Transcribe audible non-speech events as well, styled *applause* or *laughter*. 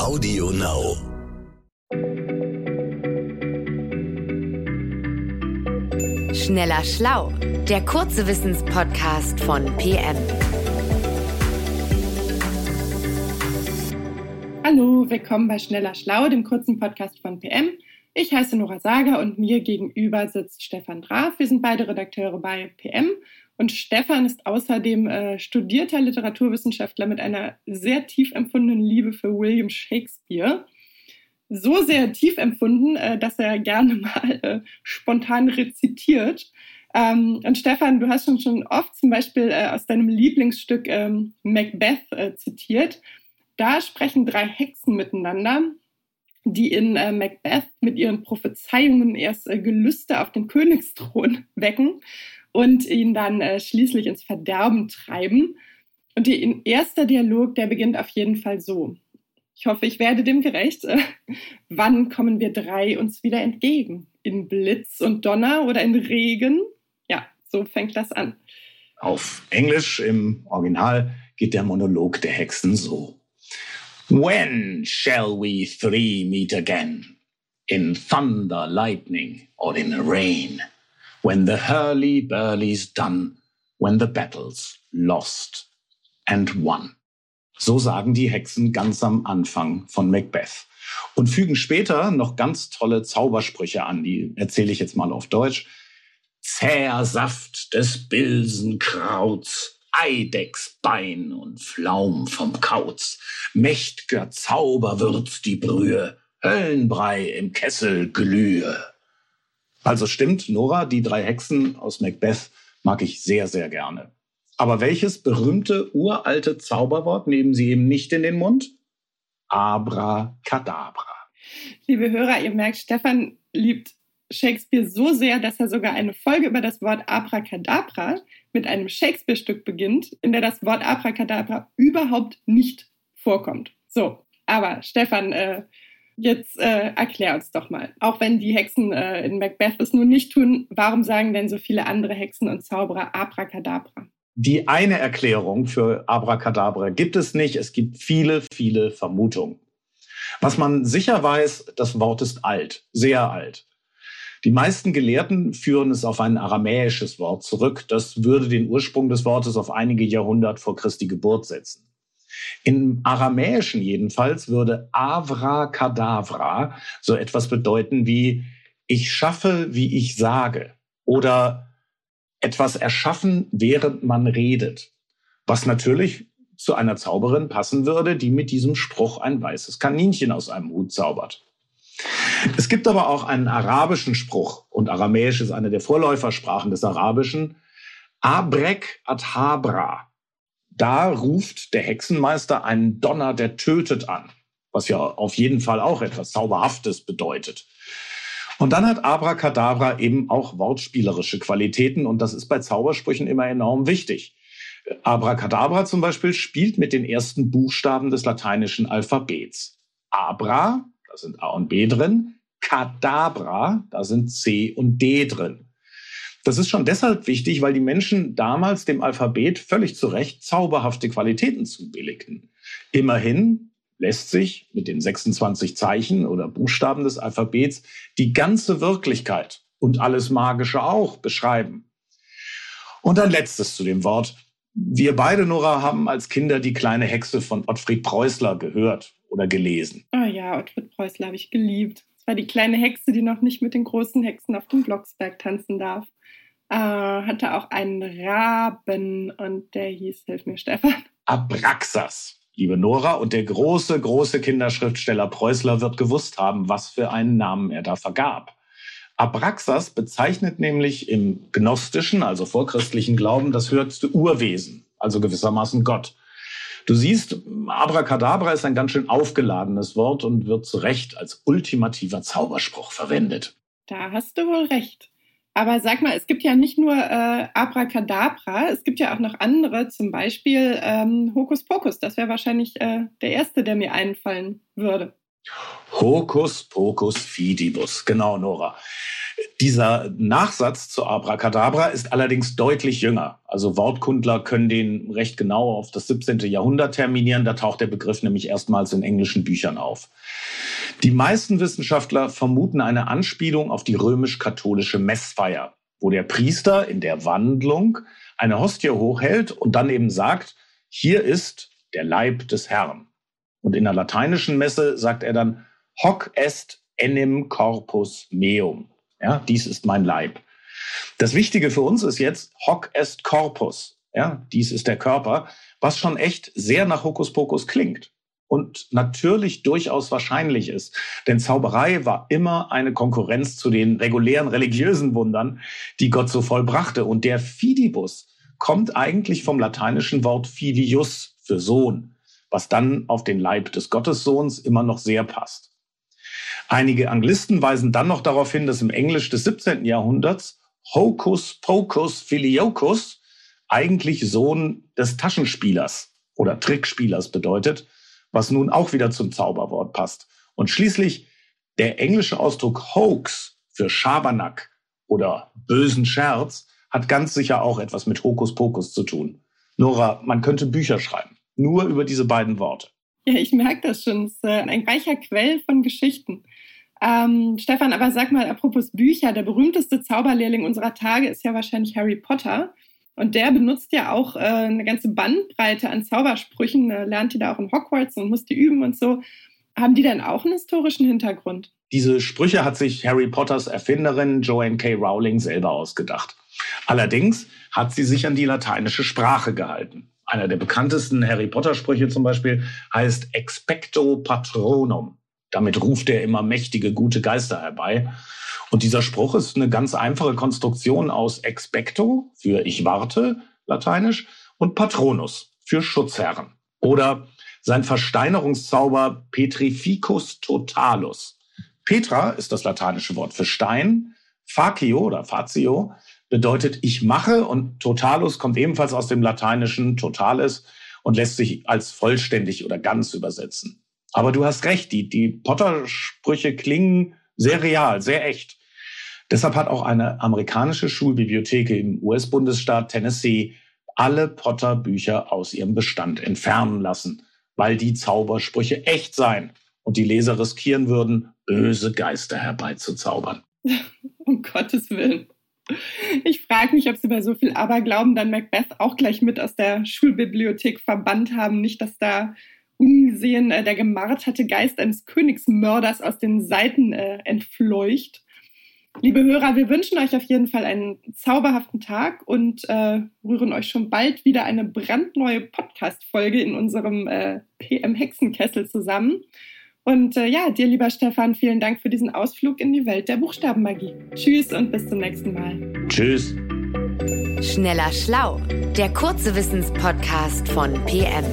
Audio Now. Schneller Schlau, der kurze Wissenspodcast von PM. Hallo, willkommen bei Schneller Schlau, dem kurzen Podcast von PM. Ich heiße Nora Sager und mir gegenüber sitzt Stefan Draf. Wir sind beide Redakteure bei PM und Stefan ist außerdem äh, studierter Literaturwissenschaftler mit einer sehr tief empfundenen Liebe für William Shakespeare. So sehr tief empfunden, äh, dass er gerne *laughs* mal äh, spontan rezitiert. Ähm, und Stefan, du hast schon, schon oft zum Beispiel äh, aus deinem Lieblingsstück ähm, Macbeth äh, zitiert. Da sprechen drei Hexen miteinander, die in äh, Macbeth mit ihren Prophezeiungen erst Gelüste auf den Königsthron *laughs* wecken und ihn dann äh, schließlich ins Verderben treiben. Und ihr erster Dialog, der beginnt auf jeden Fall so. Ich hoffe, ich werde dem gerecht. Wann kommen wir drei uns wieder entgegen? In Blitz und Donner oder in Regen? Ja, so fängt das an. Auf Englisch im Original geht der Monolog der Hexen so. When shall we three meet again? In thunder, lightning or in rain? When the hurly-burly's done, when the battle's lost and won. So sagen die Hexen ganz am Anfang von Macbeth und fügen später noch ganz tolle Zaubersprüche an, die erzähle ich jetzt mal auf Deutsch. Zäher Saft des Bilsenkrauts, Eidechsbein und Pflaum vom Kauz, mächt'ger Zauberwürz die Brühe, Höllenbrei im Kessel glühe. Also stimmt, Nora, die drei Hexen aus Macbeth mag ich sehr, sehr gerne. Aber welches berühmte uralte Zauberwort nehmen Sie eben nicht in den Mund? Abracadabra. Liebe Hörer, ihr merkt, Stefan liebt Shakespeare so sehr, dass er sogar eine Folge über das Wort Abracadabra mit einem Shakespeare-Stück beginnt, in der das Wort Abracadabra überhaupt nicht vorkommt. So, aber Stefan, äh, Jetzt äh, erklär uns doch mal. Auch wenn die Hexen äh, in Macbeth es nun nicht tun, warum sagen denn so viele andere Hexen und Zauberer Abracadabra? Die eine Erklärung für Abracadabra gibt es nicht. Es gibt viele, viele Vermutungen. Was man sicher weiß, das Wort ist alt, sehr alt. Die meisten Gelehrten führen es auf ein aramäisches Wort zurück. Das würde den Ursprung des Wortes auf einige Jahrhundert vor Christi Geburt setzen. Im Aramäischen jedenfalls würde Avra Kadavra so etwas bedeuten wie ich schaffe, wie ich sage oder etwas erschaffen, während man redet. Was natürlich zu einer Zauberin passen würde, die mit diesem Spruch ein weißes Kaninchen aus einem Hut zaubert. Es gibt aber auch einen arabischen Spruch und Aramäisch ist eine der Vorläufersprachen des Arabischen. Abrek adhabra da ruft der Hexenmeister einen Donner, der tötet an, was ja auf jeden Fall auch etwas Zauberhaftes bedeutet. Und dann hat Abracadabra eben auch wortspielerische Qualitäten und das ist bei Zaubersprüchen immer enorm wichtig. Abracadabra zum Beispiel spielt mit den ersten Buchstaben des lateinischen Alphabets. Abra, da sind A und B drin. Kadabra, da sind C und D drin. Das ist schon deshalb wichtig, weil die Menschen damals dem Alphabet völlig zu Recht zauberhafte Qualitäten zubilligten. Immerhin lässt sich mit den 26 Zeichen oder Buchstaben des Alphabets die ganze Wirklichkeit und alles Magische auch beschreiben. Und ein letztes zu dem Wort. Wir beide, Nora, haben als Kinder die kleine Hexe von Ottfried Preußler gehört oder gelesen. Oh ja, Ottfried Preußler habe ich geliebt. Es war die kleine Hexe, die noch nicht mit den großen Hexen auf dem Blocksberg tanzen darf äh, hatte auch einen Raben und der hieß, hilf mir Stefan. Abraxas. Liebe Nora, und der große, große Kinderschriftsteller Preußler wird gewusst haben, was für einen Namen er da vergab. Abraxas bezeichnet nämlich im gnostischen, also vorchristlichen Glauben, das höchste Urwesen, also gewissermaßen Gott. Du siehst, Abracadabra ist ein ganz schön aufgeladenes Wort und wird zu Recht als ultimativer Zauberspruch verwendet. Da hast du wohl recht. Aber sag mal, es gibt ja nicht nur äh, Abracadabra, es gibt ja auch noch andere, zum Beispiel ähm, Hokus Pokus. Das wäre wahrscheinlich äh, der erste, der mir einfallen würde. Hokus Pokus Fidibus, genau, Nora. Dieser Nachsatz zu Abracadabra ist allerdings deutlich jünger. Also Wortkundler können den recht genau auf das 17. Jahrhundert terminieren. Da taucht der Begriff nämlich erstmals in englischen Büchern auf. Die meisten Wissenschaftler vermuten eine Anspielung auf die römisch-katholische Messfeier, wo der Priester in der Wandlung eine Hostie hochhält und dann eben sagt, hier ist der Leib des Herrn. Und in der lateinischen Messe sagt er dann, hoc est enim corpus meum. Ja, dies ist mein Leib. Das Wichtige für uns ist jetzt hoc est corpus. Ja, dies ist der Körper, was schon echt sehr nach Hokuspokus klingt und natürlich durchaus wahrscheinlich ist. Denn Zauberei war immer eine Konkurrenz zu den regulären religiösen Wundern, die Gott so vollbrachte. Und der Fidibus kommt eigentlich vom lateinischen Wort filius für Sohn, was dann auf den Leib des Gottessohns immer noch sehr passt. Einige Anglisten weisen dann noch darauf hin, dass im Englisch des 17. Jahrhunderts Hocus Pocus Filiokus eigentlich Sohn des Taschenspielers oder Trickspielers bedeutet, was nun auch wieder zum Zauberwort passt. Und schließlich der englische Ausdruck Hoax für Schabernack oder bösen Scherz hat ganz sicher auch etwas mit Hokuspokus zu tun. Nora, man könnte Bücher schreiben, nur über diese beiden Worte. Ja, ich merke das schon. Es ist äh, ein reicher Quell von Geschichten. Ähm, Stefan, aber sag mal, apropos Bücher, der berühmteste Zauberlehrling unserer Tage ist ja wahrscheinlich Harry Potter. Und der benutzt ja auch äh, eine ganze Bandbreite an Zaubersprüchen, äh, lernt die da auch in Hogwarts und muss die üben und so. Haben die denn auch einen historischen Hintergrund? Diese Sprüche hat sich Harry Potters Erfinderin Joanne K. Rowling selber ausgedacht. Allerdings hat sie sich an die lateinische Sprache gehalten. Einer der bekanntesten Harry Potter-Sprüche zum Beispiel heißt Expecto Patronum. Damit ruft er immer mächtige, gute Geister herbei. Und dieser Spruch ist eine ganz einfache Konstruktion aus Expecto für ich warte, lateinisch, und Patronus für Schutzherren. Oder sein Versteinerungszauber Petrificus totalus. Petra ist das lateinische Wort für Stein. Facio oder Fatio bedeutet ich mache und totalus kommt ebenfalls aus dem lateinischen totales und lässt sich als vollständig oder ganz übersetzen. Aber du hast recht, die, die Potter-Sprüche klingen sehr real, sehr echt. Deshalb hat auch eine amerikanische Schulbibliothek im US-Bundesstaat Tennessee alle Potter-Bücher aus ihrem Bestand entfernen lassen, weil die Zaubersprüche echt seien und die Leser riskieren würden, böse Geister herbeizuzaubern. *laughs* um Gottes Willen. Ich frage mich, ob sie bei so viel Aberglauben dann Macbeth auch gleich mit aus der Schulbibliothek verbannt haben. Nicht, dass da ungesehen äh, der gemarterte Geist eines Königsmörders aus den Seiten äh, entfleucht. Liebe Hörer, wir wünschen euch auf jeden Fall einen zauberhaften Tag und äh, rühren euch schon bald wieder eine brandneue Podcast-Folge in unserem äh, PM Hexenkessel zusammen. Und äh, ja, dir, lieber Stefan, vielen Dank für diesen Ausflug in die Welt der Buchstabenmagie. Tschüss und bis zum nächsten Mal. Tschüss. Schneller Schlau, der kurze Wissenspodcast von PM.